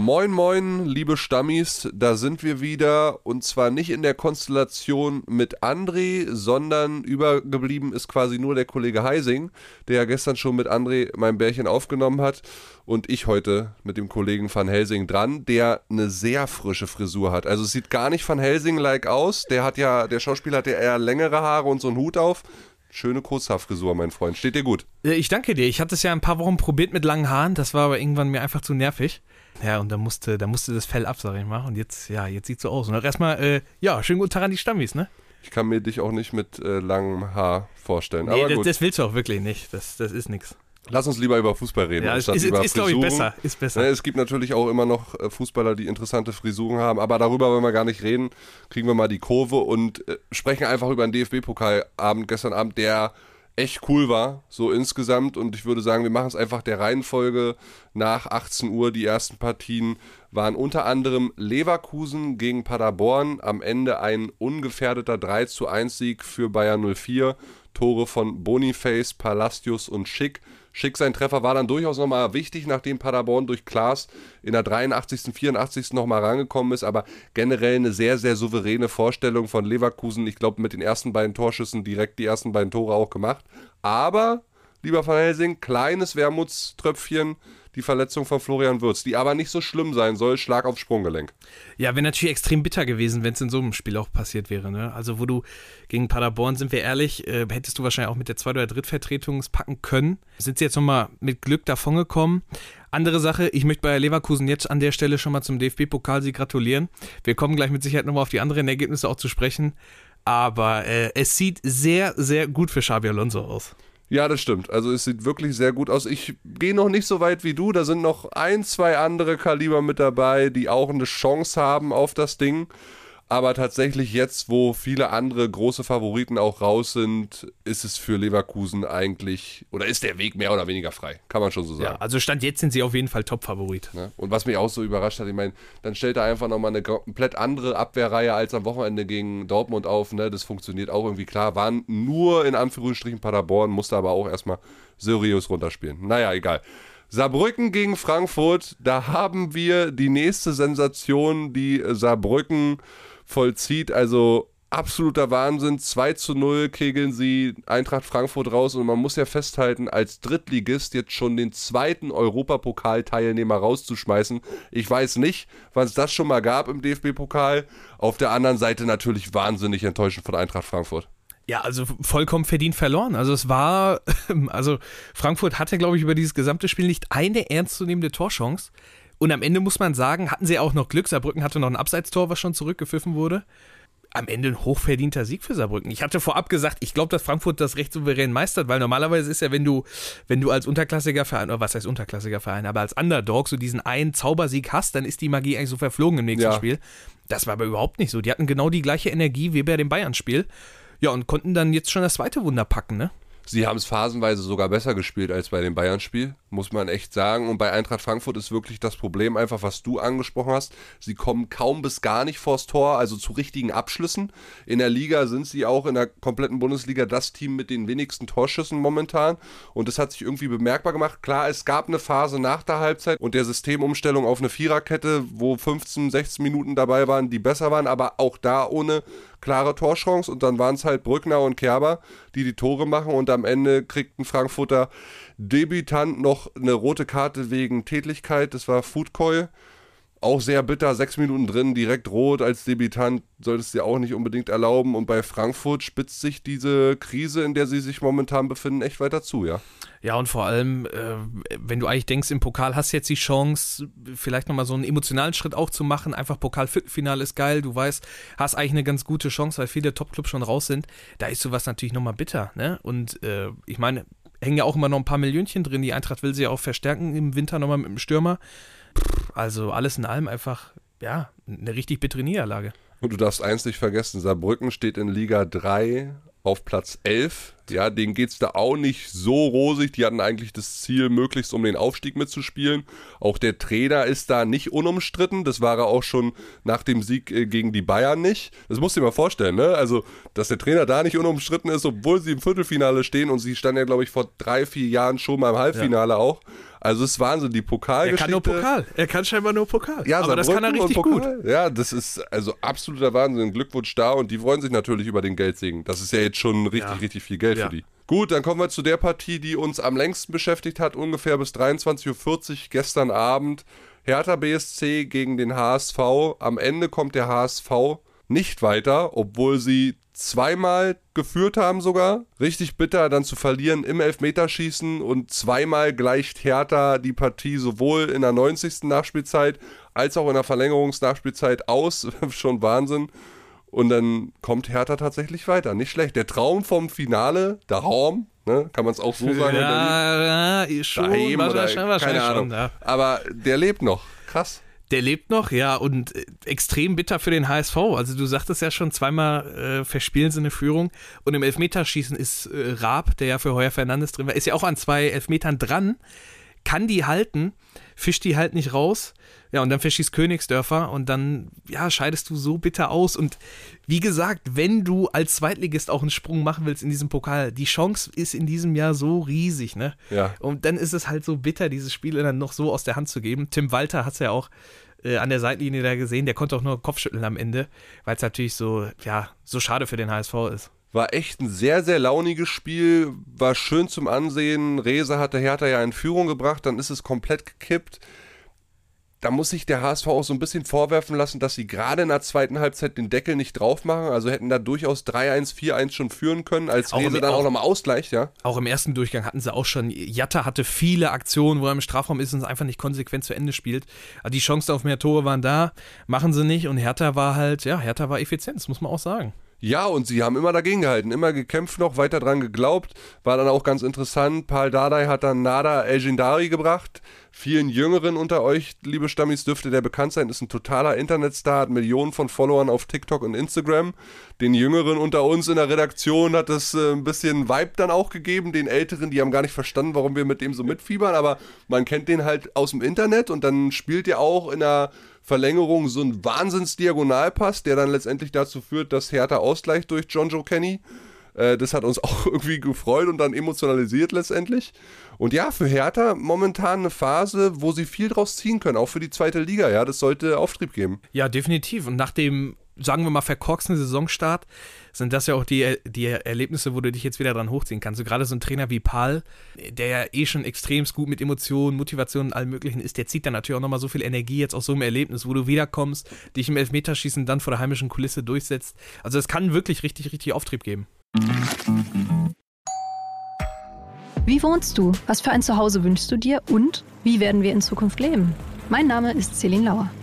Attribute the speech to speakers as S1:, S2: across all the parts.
S1: Moin, moin, liebe Stammis, da sind wir wieder und zwar nicht in der Konstellation mit André, sondern übergeblieben ist quasi nur der Kollege Heising, der ja gestern schon mit André mein Bärchen aufgenommen hat und ich heute mit dem Kollegen Van Helsing dran, der eine sehr frische Frisur hat. Also es sieht gar nicht Van Helsing-like aus, der hat ja, der Schauspieler hat ja eher längere Haare und so einen Hut auf. Schöne Kurzhaarfrisur, mein Freund. Steht dir gut?
S2: Ich danke dir. Ich hatte es ja ein paar Wochen probiert mit langen Haaren. Das war aber irgendwann mir einfach zu nervig. Ja, und da musste, da musste das Fell ab, sag ich mal. Und jetzt, ja, jetzt sieht so aus. Und erstmal, äh, ja, schönen guten Tag an die Stammis, ne?
S1: Ich kann mir dich auch nicht mit äh, langem Haar vorstellen.
S2: Nee,
S1: aber
S2: das, das willst du auch wirklich nicht. Das, das ist nix.
S1: Lass uns lieber über Fußball reden.
S2: Ja, ist, ist, ist glaube ich, besser. Ist besser.
S1: Ne, es gibt natürlich auch immer noch äh, Fußballer, die interessante Frisuren haben, aber darüber wollen wir gar nicht reden. Kriegen wir mal die Kurve und äh, sprechen einfach über den DFB-Pokalabend gestern Abend, der echt cool war, so insgesamt. Und ich würde sagen, wir machen es einfach der Reihenfolge nach 18 Uhr. Die ersten Partien waren unter anderem Leverkusen gegen Paderborn. Am Ende ein ungefährdeter 3 zu 1 Sieg für Bayern 04. Tore von Boniface, Palacios und Schick. Schick sein Treffer war dann durchaus nochmal wichtig, nachdem Paderborn durch Klaas in der 83., 84. nochmal rangekommen ist, aber generell eine sehr, sehr souveräne Vorstellung von Leverkusen. Ich glaube, mit den ersten beiden Torschüssen direkt die ersten beiden Tore auch gemacht. Aber, lieber Van Helsing, kleines Wermutströpfchen, die Verletzung von Florian Würz, die aber nicht so schlimm sein soll, Schlag aufs Sprunggelenk.
S2: Ja, wäre natürlich extrem bitter gewesen, wenn es in so einem Spiel auch passiert wäre. Ne? Also, wo du gegen Paderborn, sind wir ehrlich, äh, hättest du wahrscheinlich auch mit der Zweit- oder Drittvertretung packen können. Sind sie jetzt nochmal mit Glück davongekommen. Andere Sache, ich möchte bei Leverkusen jetzt an der Stelle schon mal zum DFB-Pokalsieg gratulieren. Wir kommen gleich mit Sicherheit nochmal auf die anderen Ergebnisse auch zu sprechen. Aber äh, es sieht sehr, sehr gut für Xabi Alonso aus.
S1: Ja, das stimmt. Also es sieht wirklich sehr gut aus. Ich gehe noch nicht so weit wie du. Da sind noch ein, zwei andere Kaliber mit dabei, die auch eine Chance haben auf das Ding. Aber tatsächlich jetzt, wo viele andere große Favoriten auch raus sind, ist es für Leverkusen eigentlich, oder ist der Weg mehr oder weniger frei. Kann man schon so sagen.
S2: Ja, also Stand jetzt sind sie auf jeden Fall Top-Favorit.
S1: Ne? Und was mich auch so überrascht hat, ich meine, dann stellt er einfach nochmal eine komplett andere Abwehrreihe als am Wochenende gegen Dortmund auf. Ne? Das funktioniert auch irgendwie klar. Waren nur in Anführungsstrichen Paderborn, musste aber auch erstmal seriös runterspielen. Naja, egal. Saarbrücken gegen Frankfurt, da haben wir die nächste Sensation, die Saarbrücken vollzieht. Also absoluter Wahnsinn. 2 zu 0 kegeln sie Eintracht Frankfurt raus und man muss ja festhalten, als Drittligist jetzt schon den zweiten Europapokalteilnehmer rauszuschmeißen. Ich weiß nicht, wann es das schon mal gab im DFB-Pokal. Auf der anderen Seite natürlich wahnsinnig enttäuschend von Eintracht Frankfurt.
S2: Ja, also vollkommen verdient verloren. Also es war, also Frankfurt hatte, glaube ich, über dieses gesamte Spiel nicht eine ernstzunehmende Torchance. Und am Ende muss man sagen, hatten sie auch noch Glück. Saarbrücken hatte noch ein Abseitstor, was schon zurückgepfiffen wurde. Am Ende ein hochverdienter Sieg für Saarbrücken. Ich hatte vorab gesagt, ich glaube, dass Frankfurt das recht souverän meistert, weil normalerweise ist ja, wenn du, wenn du als unterklassiger Verein, oder was heißt unterklassiger Verein, aber als Underdog so diesen einen Zaubersieg hast, dann ist die Magie eigentlich so verflogen im nächsten
S1: Ja.
S2: Spiel. Das war aber überhaupt nicht so. Die hatten genau die gleiche Energie wie bei dem Bayern-Spiel. Ja, und konnten dann jetzt schon das zweite Wunder packen, ne?
S1: Sie haben es phasenweise sogar besser gespielt als bei dem Bayern-Spiel, muss man echt sagen. Und bei Eintracht Frankfurt ist wirklich das Problem einfach, was du angesprochen hast. Sie kommen kaum bis gar nicht vors Tor, also zu richtigen Abschlüssen. In der Liga sind sie auch in der kompletten Bundesliga das Team mit den wenigsten Torschüssen momentan. Und das hat sich irgendwie bemerkbar gemacht. Klar, es gab eine Phase nach der Halbzeit und der Systemumstellung auf eine Viererkette, wo 15, 16 Minuten dabei waren, die besser waren, aber auch da ohne klare Torchance und dann waren es halt Brückner und Kerber, die die Tore machen und am Ende kriegt ein Frankfurter Debütant noch eine rote Karte wegen Tätlichkeit, das war Foodcoil. Auch sehr bitter, sechs Minuten drin, direkt rot als Debütant, solltest du dir auch nicht unbedingt erlauben. Und bei Frankfurt spitzt sich diese Krise, in der sie sich momentan befinden, echt weiter zu, ja.
S2: Ja, und vor allem, äh, wenn du eigentlich denkst, im Pokal hast du jetzt die Chance, vielleicht nochmal so einen emotionalen Schritt auch zu machen. Einfach Pokal-Viertelfinale ist geil, du weißt, hast eigentlich eine ganz gute Chance, weil viele Top-Clubs schon raus sind. Da ist sowas natürlich nochmal bitter, ne? Und äh, ich meine, hängen ja auch immer noch ein paar Millionchen drin. Die Eintracht will sie ja auch verstärken im Winter nochmal mit dem Stürmer. Also alles in allem einfach, ja, eine richtig bittere Niederlage.
S1: Und du darfst eins nicht vergessen, Saarbrücken steht in Liga 3 auf Platz 11. Ja, denen geht es da auch nicht so rosig. Die hatten eigentlich das Ziel, möglichst um den Aufstieg mitzuspielen. Auch der Trainer ist da nicht unumstritten. Das war er auch schon nach dem Sieg äh, gegen die Bayern nicht. Das musst du dir mal vorstellen, ne? Also, dass der Trainer da nicht unumstritten ist, obwohl sie im Viertelfinale stehen und sie standen ja, glaube ich, vor drei, vier Jahren schon mal im Halbfinale ja. auch. Also es ist Wahnsinn, die Pokalgeschichte.
S2: Er kann nur Pokal. Er kann scheinbar nur Pokal. Ja, aber das kann er richtig gut.
S1: Ja, das ist also absoluter Wahnsinn. Glückwunsch da und die freuen sich natürlich über den Geldsegen. Das ist ja jetzt schon richtig, ja. richtig viel Geld. Für die. Gut, dann kommen wir zu der Partie, die uns am längsten beschäftigt hat, ungefähr bis 23.40 Uhr gestern Abend. Hertha BSC gegen den HSV. Am Ende kommt der HSV nicht weiter, obwohl sie zweimal geführt haben sogar. Richtig bitter dann zu verlieren im Elfmeterschießen und zweimal gleicht Hertha die Partie sowohl in der 90. Nachspielzeit als auch in der Verlängerungsnachspielzeit aus. Schon Wahnsinn. Und dann kommt Hertha tatsächlich weiter. Nicht schlecht. Der Traum vom Finale, der Raum, ne? kann man es auch so sagen?
S2: Ja, ja schon. Daheim oder,
S1: keine Ahnung. Schon, ja. Aber der lebt noch. Krass.
S2: Der lebt noch, ja, und äh, extrem bitter für den HSV. Also du sagtest ja schon, zweimal äh, verspielen sie eine Führung. Und im Elfmeterschießen ist äh, Raab, der ja für Heuer Fernandes drin war, ist ja auch an zwei Elfmetern dran, kann die halten, fischt die halt nicht raus. Ja, und dann verschießt Königsdörfer und dann, ja, scheidest du so bitter aus. Und wie gesagt, wenn du als Zweitligist auch einen Sprung machen willst in diesem Pokal, die Chance ist in diesem Jahr so riesig, ne?
S1: Ja.
S2: Und dann ist es halt so bitter, dieses Spiel dann noch so aus der Hand zu geben. Tim Walter hat es ja auch äh, an der Seitenlinie da gesehen, der konnte auch nur Kopfschütteln am Ende, weil es natürlich so, ja, so schade für den HSV ist.
S1: War echt ein sehr, sehr launiges Spiel, war schön zum Ansehen. Reza hatte Hertha ja in Führung gebracht, dann ist es komplett gekippt da muss sich der HSV auch so ein bisschen vorwerfen lassen, dass sie gerade in der zweiten Halbzeit den Deckel nicht drauf machen. Also hätten da durchaus 3-1, 4-1 schon führen können, als auch Rese dann auch nochmal ausgleicht, ja.
S2: Auch im ersten Durchgang hatten sie auch schon, Jatta hatte viele Aktionen, wo er im Strafraum ist und es einfach nicht konsequent zu Ende spielt. Also die Chancen auf mehr Tore waren da, machen sie nicht und Hertha war halt, ja, Hertha war effizient, das muss man auch sagen.
S1: Ja, und sie haben immer dagegen gehalten, immer gekämpft noch, weiter dran geglaubt. War dann auch ganz interessant. Paul Dardai hat dann Nada Elgendari gebracht. Vielen Jüngeren unter euch, liebe Stammis, dürfte der bekannt sein, ist ein totaler Internetstar, hat Millionen von Followern auf TikTok und Instagram. Den Jüngeren unter uns in der Redaktion hat das äh, ein bisschen Vibe dann auch gegeben. Den Älteren, die haben gar nicht verstanden, warum wir mit dem so mitfiebern, aber man kennt den halt aus dem Internet und dann spielt er auch in der Verlängerung so ein Wahnsinns-Diagonalpass, der dann letztendlich dazu führt, dass Hertha ausgleicht durch John Joe Kenny. Äh, das hat uns auch irgendwie gefreut und dann emotionalisiert letztendlich. Und ja, für Hertha momentan eine Phase, wo sie viel draus ziehen können, auch für die zweite Liga. Ja, das sollte Auftrieb geben.
S2: Ja, definitiv. Und nach dem, sagen wir mal, verkorksten Saisonstart sind das ja auch die, die Erlebnisse, wo du dich jetzt wieder dran hochziehen kannst. So gerade so ein Trainer wie Paul, der ja eh schon extrem gut mit Emotionen, Motivation und allem Möglichen ist, der zieht dann natürlich auch nochmal so viel Energie jetzt aus so einem Erlebnis, wo du wiederkommst, dich im Elfmeterschießen dann vor der heimischen Kulisse durchsetzt. Also es kann wirklich richtig, richtig Auftrieb geben.
S3: Wie wohnst du? Was für ein Zuhause wünschst du dir? Und wie werden wir in Zukunft leben? Mein Name ist Celine Lauer.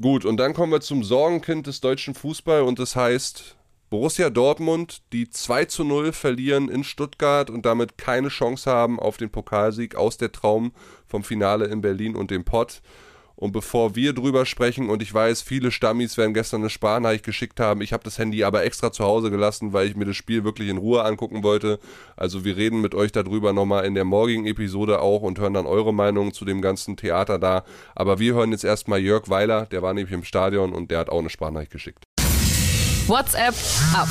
S1: Gut, und dann kommen wir zum Sorgenkind des deutschen Fußball und das heißt Borussia Dortmund, die 2 zu 0 verlieren in Stuttgart und damit keine Chance haben auf den Pokalsieg aus der Traum vom Finale in Berlin und dem Pott. Und bevor wir drüber sprechen, und ich weiß, viele Stammis werden gestern eine Sparnachricht geschickt haben, ich habe das Handy aber extra zu Hause gelassen, weil ich mir das Spiel wirklich in Ruhe angucken wollte. Also wir reden mit euch darüber nochmal in der morgigen Episode auch und hören dann eure Meinung zu dem ganzen Theater da. Aber wir hören jetzt erstmal Jörg Weiler, der war nämlich im Stadion und der hat auch eine Sparnachricht geschickt.
S3: WhatsApp ab.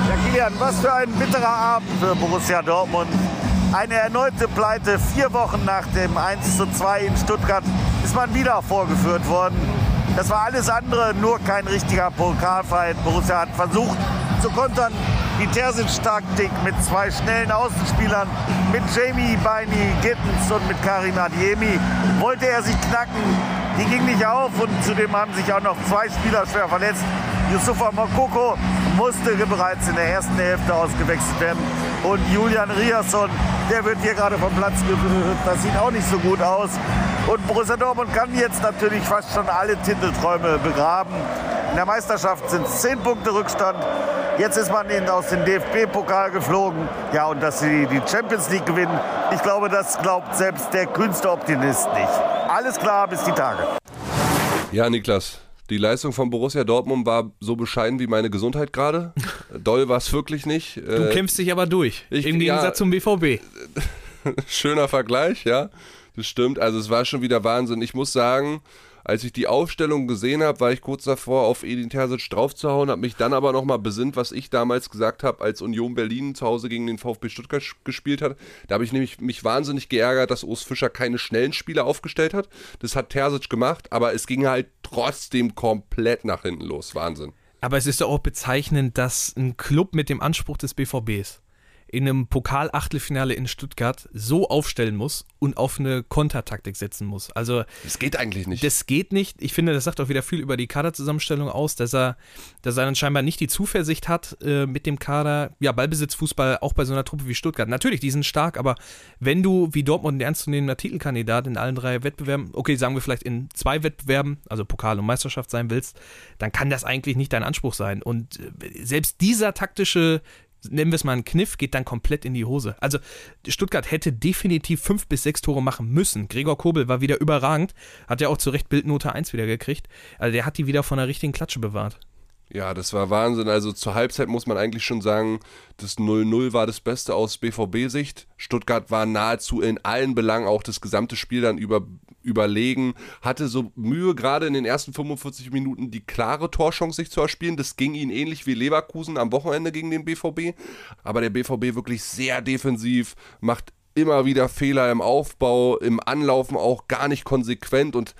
S4: Ja, Kilian, was für ein bitterer Abend für Borussia Dortmund. Eine erneute Pleite, vier Wochen nach dem 1 zu 2 in Stuttgart ist man wieder vorgeführt worden. Das war alles andere, nur kein richtiger Pokalfight. Borussia hat versucht zu kontern. Die Terzic-Taktik mit zwei schnellen Außenspielern, mit Jamie Beini Gittens und mit Karim Adiemi, wollte er sich knacken. Die ging nicht auf und zudem haben sich auch noch zwei Spieler schwer verletzt. Yusufa Mokoko musste bereits in der ersten Hälfte ausgewechselt werden. Und Julian Riasson, der wird hier gerade vom Platz geführt. Das sieht auch nicht so gut aus. Und Borussia Dortmund kann jetzt natürlich fast schon alle Titelträume begraben. In der Meisterschaft sind es zehn Punkte Rückstand. Jetzt ist man ihnen aus dem DFB-Pokal geflogen. Ja, und dass sie die Champions League gewinnen, ich glaube, das glaubt selbst der kühnste Optimist nicht. Alles klar, bis die Tage.
S1: Ja, Niklas, die Leistung von Borussia Dortmund war so bescheiden wie meine Gesundheit gerade. Doll war es wirklich nicht.
S2: Du äh, kämpfst dich aber durch. Ich, Im Gegensatz ja, zum BVB.
S1: Schöner Vergleich, ja. Das stimmt. Also es war schon wieder Wahnsinn. Ich muss sagen, als ich die Aufstellung gesehen habe, war ich kurz davor, auf Edin Terzic draufzuhauen, habe mich dann aber nochmal besinnt, was ich damals gesagt habe, als Union Berlin zu Hause gegen den VfB Stuttgart gespielt hat. Da habe ich nämlich mich wahnsinnig geärgert, dass Urs Fischer keine schnellen Spieler aufgestellt hat. Das hat Terzic gemacht, aber es ging halt trotzdem komplett nach hinten los. Wahnsinn.
S2: Aber es ist doch auch bezeichnend, dass ein Club mit dem Anspruch des BVBs in einem Pokal-Achtelfinale in Stuttgart so aufstellen muss und auf eine Kontertaktik setzen muss. Also
S1: das geht eigentlich nicht.
S2: Das geht nicht. Ich finde, das sagt auch wieder viel über die Kaderzusammenstellung aus, dass er, dass er dann scheinbar nicht die Zuversicht hat äh, mit dem Kader. Ja, Ballbesitzfußball auch bei so einer Truppe wie Stuttgart. Natürlich, die sind stark, aber wenn du wie Dortmund ein ernstzunehmender Titelkandidat in allen drei Wettbewerben, okay, sagen wir vielleicht in zwei Wettbewerben, also Pokal und Meisterschaft sein willst, dann kann das eigentlich nicht dein Anspruch sein. Und äh, selbst dieser taktische nennen wir es mal einen Kniff, geht dann komplett in die Hose. Also Stuttgart hätte definitiv fünf bis sechs Tore machen müssen. Gregor Kobel war wieder überragend, hat ja auch zu Recht Bildnote 1 wieder gekriegt. Also der hat die wieder von der richtigen Klatsche bewahrt.
S1: Ja, das war Wahnsinn. Also zur Halbzeit muss man eigentlich schon sagen, das 0-0 war das Beste aus BVB-Sicht. Stuttgart war nahezu in allen Belangen auch das gesamte Spiel dann über, überlegen, hatte so Mühe, gerade in den ersten 45 Minuten die klare Torchance sich zu erspielen. Das ging ihnen ähnlich wie Leverkusen am Wochenende gegen den BVB. Aber der BVB wirklich sehr defensiv, macht immer wieder Fehler im Aufbau, im Anlaufen auch gar nicht konsequent und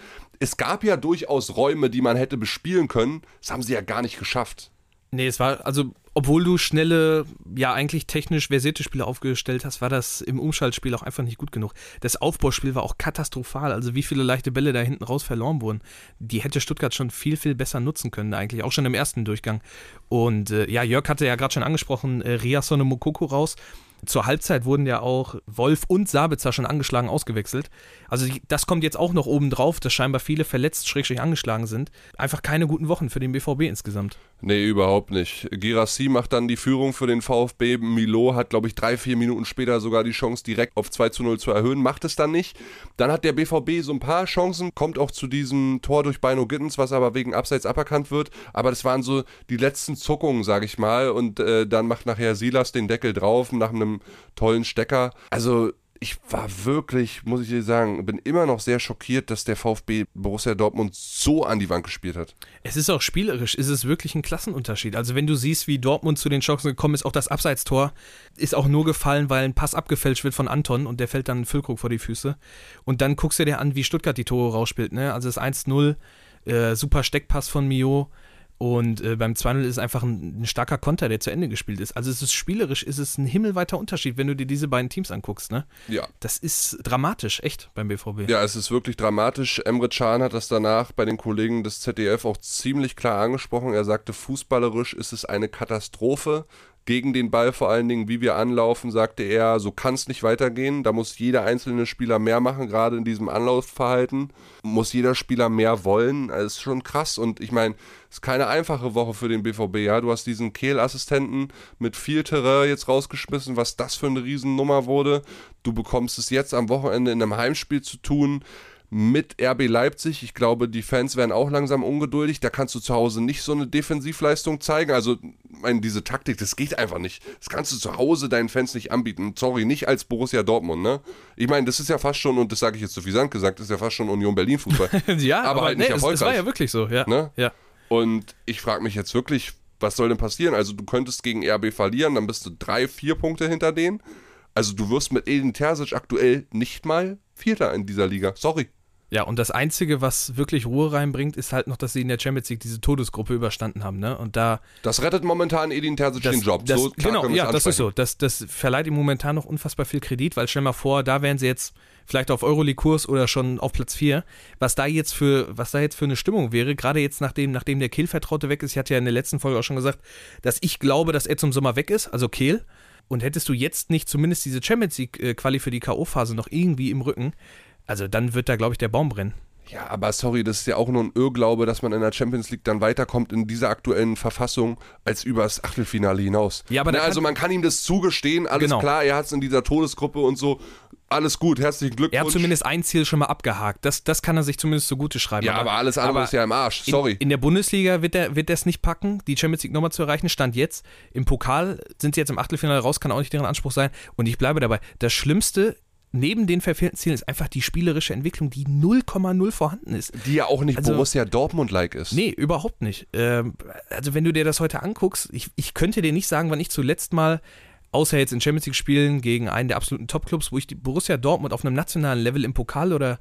S1: es gab ja durchaus Räume, die man hätte bespielen können. Das haben sie ja gar nicht geschafft.
S2: Nee, es war, also, obwohl du schnelle, ja, eigentlich technisch versierte Spiele aufgestellt hast, war das im Umschaltspiel auch einfach nicht gut genug. Das Aufbauspiel war auch katastrophal. Also, wie viele leichte Bälle da hinten raus verloren wurden, die hätte Stuttgart schon viel, viel besser nutzen können, eigentlich. Auch schon im ersten Durchgang. Und äh, ja, Jörg hatte ja gerade schon angesprochen, äh, Riasson und Mokoko raus. Zur Halbzeit wurden ja auch Wolf und Sabitzer schon angeschlagen ausgewechselt. Also das kommt jetzt auch noch oben drauf, dass scheinbar viele verletzt, schrägstrich angeschlagen sind. Einfach keine guten Wochen für den BVB insgesamt.
S1: Nee, überhaupt nicht. Girassi macht dann die Führung für den VfB. Milo hat, glaube ich, drei, vier Minuten später sogar die Chance, direkt auf 2 zu 0 zu erhöhen. Macht es dann nicht. Dann hat der BVB so ein paar Chancen, kommt auch zu diesem Tor durch Beino Gittens, was aber wegen Abseits aberkannt wird. Aber das waren so die letzten Zuckungen, sage ich mal. Und äh, dann macht nachher Silas den Deckel drauf nach einem tollen Stecker. Also ich war wirklich, muss ich dir sagen, bin immer noch sehr schockiert, dass der VfB Borussia Dortmund so an die Wand gespielt hat.
S2: Es ist auch spielerisch, ist es wirklich ein Klassenunterschied. Also wenn du siehst, wie Dortmund zu den Chancen gekommen ist, auch das Abseitstor ist auch nur gefallen, weil ein Pass abgefälscht wird von Anton und der fällt dann Füllkrug vor die Füße. Und dann guckst du dir an, wie Stuttgart die Tore rausspielt. Ne? Also das 1-0, äh, super Steckpass von Mio und äh, beim 2-0 ist es einfach ein, ein, starker Konter, der zu Ende gespielt ist. Also es ist spielerisch, ist es ein himmelweiter Unterschied, wenn du dir diese beiden Teams anguckst, ne?
S1: Ja.
S2: Das ist dramatisch, echt, beim BVB.
S1: Ja, es ist wirklich dramatisch. Emre Can hat das danach bei den Kollegen des ZDF auch ziemlich klar angesprochen. Er sagte, fußballerisch ist es eine Katastrophe gegen den Ball vor allen Dingen, wie wir anlaufen, sagte er, so kann es nicht weitergehen. Da muss jeder einzelne Spieler mehr machen, gerade in diesem Anlaufverhalten. Muss jeder Spieler mehr wollen. Das ist schon krass. Und ich meine, es ist keine einfache Woche für den BVB. Ja, du hast diesen Kehl-Assistenten mit viel Terrain jetzt rausgeschmissen, was das für eine Riesennummer wurde. Du bekommst es jetzt am Wochenende in einem Heimspiel zu tun mit RB Leipzig. Ich glaube, die Fans werden auch langsam ungeduldig. Da kannst du zu Hause nicht so eine Defensivleistung zeigen. Also, meine, diese Taktik, das geht einfach nicht. Das kannst du zu Hause deinen Fans nicht anbieten. Sorry, nicht als Borussia Dortmund, ne? Ich meine, das ist ja fast schon, und das sage ich jetzt zu viel Sand gesagt, das ist ja fast schon Union Berlin Fußball.
S2: ja, aber, aber halt nicht nee, erfolgreich. Das war ja wirklich so, ja.
S1: Ne?
S2: ja.
S1: Und ich frage mich jetzt wirklich, was soll denn passieren? Also, du könntest gegen RB verlieren, dann bist du drei, vier Punkte hinter denen. Also, du wirst mit Edin Terzic aktuell nicht mal Vierter in dieser Liga. Sorry.
S2: Ja, und das Einzige, was wirklich Ruhe reinbringt, ist halt noch, dass sie in der Champions League diese Todesgruppe überstanden haben. Ne? Und da
S1: Das rettet momentan Edin Terzic
S2: das,
S1: den Job.
S2: Das,
S1: so
S2: genau, ja, das ist so. Das, das verleiht ihm momentan noch unfassbar viel Kredit, weil stell mal vor, da wären sie jetzt vielleicht auf Euroleague-Kurs oder schon auf Platz 4. Was da jetzt für, was da jetzt für eine Stimmung wäre, gerade jetzt nachdem, nachdem der Kehl-Vertraute weg ist, ich hatte ja in der letzten Folge auch schon gesagt, dass ich glaube, dass er zum Sommer weg ist, also Kehl. Und hättest du jetzt nicht zumindest diese Champions League-Quali für die K.O.-Phase noch irgendwie im Rücken, also dann wird da, glaube ich, der Baum brennen.
S1: Ja, aber sorry, das ist ja auch nur ein Irrglaube, dass man in der Champions League dann weiterkommt in dieser aktuellen Verfassung als übers Achtelfinale hinaus.
S2: Ja, aber
S1: ne,
S2: da
S1: also man kann ihm das zugestehen, alles
S2: Genau.
S1: klar, er hat es in dieser Todesgruppe und so, alles gut, herzlichen Glückwunsch.
S2: Er hat zumindest ein Ziel schon mal abgehakt. Das, das kann er sich zumindest zugute schreiben.
S1: ja, aber alles andere
S2: aber
S1: ist ja im Arsch, sorry.
S2: In, in der Bundesliga wird er wird es nicht packen, die Champions League nochmal zu erreichen. Stand jetzt. Im Pokal sind sie jetzt im Achtelfinale raus, kann auch nicht deren Anspruch sein. Und ich bleibe dabei. Das Schlimmste neben den verfehlten Zielen ist einfach die spielerische Entwicklung, die 0,0 vorhanden ist.
S1: die ja auch nicht
S2: Also-
S1: Borussia Dortmund-like ist.
S2: Nee, überhaupt nicht. Ähm, also wenn du dir das heute anguckst, ich, ich könnte dir nicht sagen, wann ich zuletzt mal, außer jetzt in Champions League Spielen gegen einen der absoluten Top-Clubs, wo ich die Borussia Dortmund auf einem nationalen Level im Pokal oder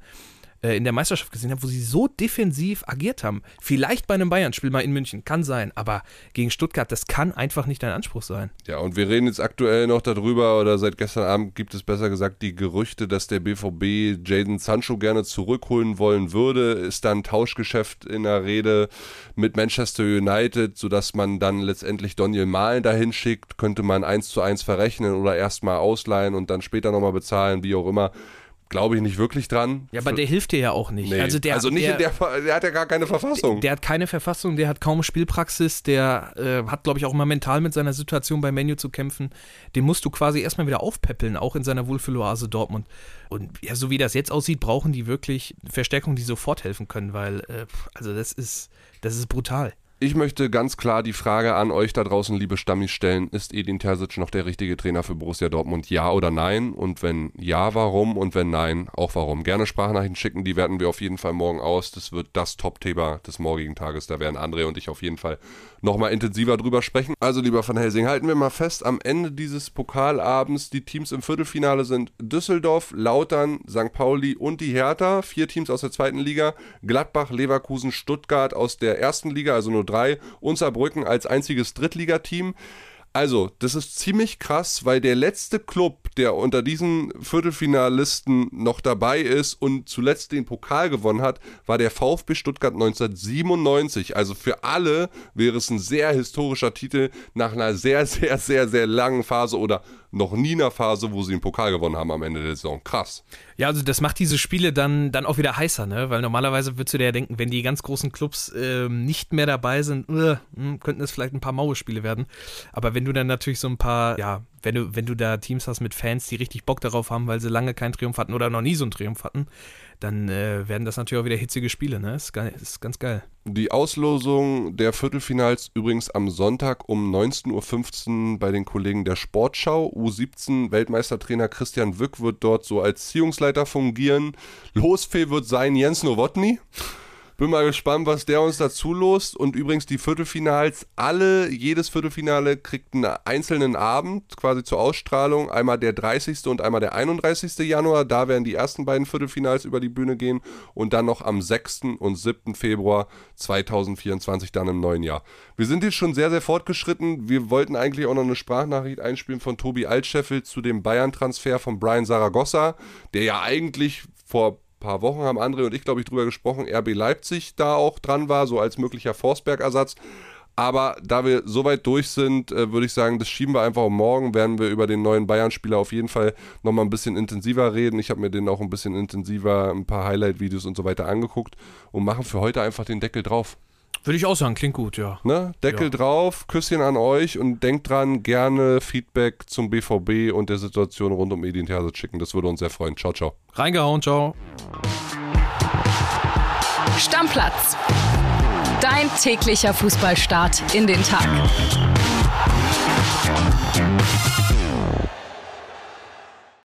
S2: äh, in der Meisterschaft gesehen habe, wo sie so defensiv agiert haben. Vielleicht bei einem Bayern-Spiel mal in München, kann sein, aber gegen Stuttgart, das kann einfach nicht dein Anspruch sein.
S1: Ja, und wir reden jetzt aktuell noch darüber, oder seit gestern Abend gibt es besser gesagt die Gerüchte, dass der BVB Jaden Sancho gerne zurückholen wollen würde. Ist dann Tauschgeschäft in der Rede mit Manchester United, sodass man dann letztendlich Daniel Mahlen dahin schickt. Könnte man eins zu eins verrechnen oder erstmal ausleihen und dann später nochmal bezahlen, wie auch immer. Glaube ich nicht wirklich dran.
S2: Ja, aber der hilft dir ja auch nicht.
S1: Nee.
S2: Also, der,
S1: nicht
S2: der,
S1: in der, der hat ja gar keine Verfassung.
S2: Der hat keine Verfassung, der hat kaum Spielpraxis, der äh, hat, glaube ich, auch immer mental mit seiner Situation bei Menu zu kämpfen. Den musst du quasi erstmal wieder aufpäppeln, auch in seiner Wohlfühloase Dortmund. Und ja, so wie das jetzt aussieht, brauchen die wirklich Verstärkung, die sofort helfen können, weil, äh, also das ist, das ist brutal.
S1: Ich möchte ganz klar die Frage an euch da draußen, liebe Stammis, stellen. Ist Edin Terzic noch der richtige Trainer für Borussia Dortmund? Ja oder nein? Und wenn ja, warum? Und wenn nein, auch warum? Gerne Sprachnachrichten schicken, die werten wir auf jeden Fall morgen aus. Das wird das Top-Thema des morgigen Tages. Da werden André und ich auf jeden Fall nochmal intensiver drüber sprechen. Also, lieber Van Helsing, halten wir mal fest, am Ende dieses Pokalabends, die Teams im Viertelfinale sind Düsseldorf, Lautern, St. Pauli und die Hertha. Vier Teams aus der zweiten Liga. Gladbach, Leverkusen, Stuttgart aus der ersten Liga, also nur drei. Und Saarbrücken als einziges Drittligateam. Also, das ist ziemlich krass, weil der letzte Club, der unter diesen Viertelfinalisten noch dabei ist und zuletzt den Pokal gewonnen hat, war der VfB Stuttgart 1997. Also für alle wäre es ein sehr historischer Titel nach einer sehr, sehr, sehr, sehr langen Phase oder noch nie einer Phase, wo sie den Pokal gewonnen haben am Ende der Saison. Krass.
S2: Ja, also das macht diese Spiele dann, dann auch wieder heißer, ne? Weil normalerweise würdest du dir ja denken, wenn die ganz großen Clubs ähm, nicht mehr dabei sind, äh, hm, könnten es vielleicht ein paar Mauerspiele werden. Aber wenn du dann natürlich so ein paar, ja, wenn du, wenn du da Teams hast mit Fans, die richtig Bock darauf haben, weil sie lange keinen Triumph hatten oder noch nie so einen Triumph hatten, dann äh, werden das natürlich auch wieder hitzige Spiele, ne? Ist, geil, ist ganz geil.
S1: Die Auslosung der Viertelfinals übrigens am Sonntag um 19.15 Uhr bei den Kollegen der Sportschau. U17 Weltmeistertrainer Christian Wück wird dort so als Ziehungsleiter fungieren. Losfee wird sein Jens Nowotny. Bin mal gespannt, was der uns dazu lost. Und übrigens die Viertelfinals, alle, jedes Viertelfinale kriegt einen einzelnen Abend quasi zur Ausstrahlung. Einmal der 30. und einmal der 31. Januar. Da werden die ersten beiden Viertelfinals über die Bühne gehen. Und dann noch am 6. und 7. Februar 2024 dann im neuen Jahr. Wir sind jetzt schon sehr, sehr fortgeschritten. Wir wollten eigentlich auch noch eine Sprachnachricht einspielen von Tobi Altscheffel zu dem Bayern-Transfer von Brian Zaragoza, der ja eigentlich vor paar Wochen haben André und ich, glaube ich, drüber gesprochen, RB Leipzig da auch dran war, so als möglicher Forsberg-Ersatz. Aber da wir so weit durch sind, äh, würde ich sagen, das schieben wir einfach um morgen. Werden wir über den neuen Bayern-Spieler auf jeden Fall nochmal ein bisschen intensiver reden. Ich habe mir den auch ein bisschen intensiver, ein paar Highlight-Videos und so weiter angeguckt und machen für heute einfach den Deckel drauf.
S2: Würde ich auch sagen, klingt gut, ja.
S1: Ne? Deckel
S2: ja.
S1: drauf, Küsschen an euch und denkt dran, gerne Feedback zum BVB und der Situation rund um Edin Terzic schicken. Das würde uns sehr freuen. Ciao, ciao.
S2: Reingehauen, ciao.
S5: Stammplatz. Dein täglicher Fußballstart in den Tag.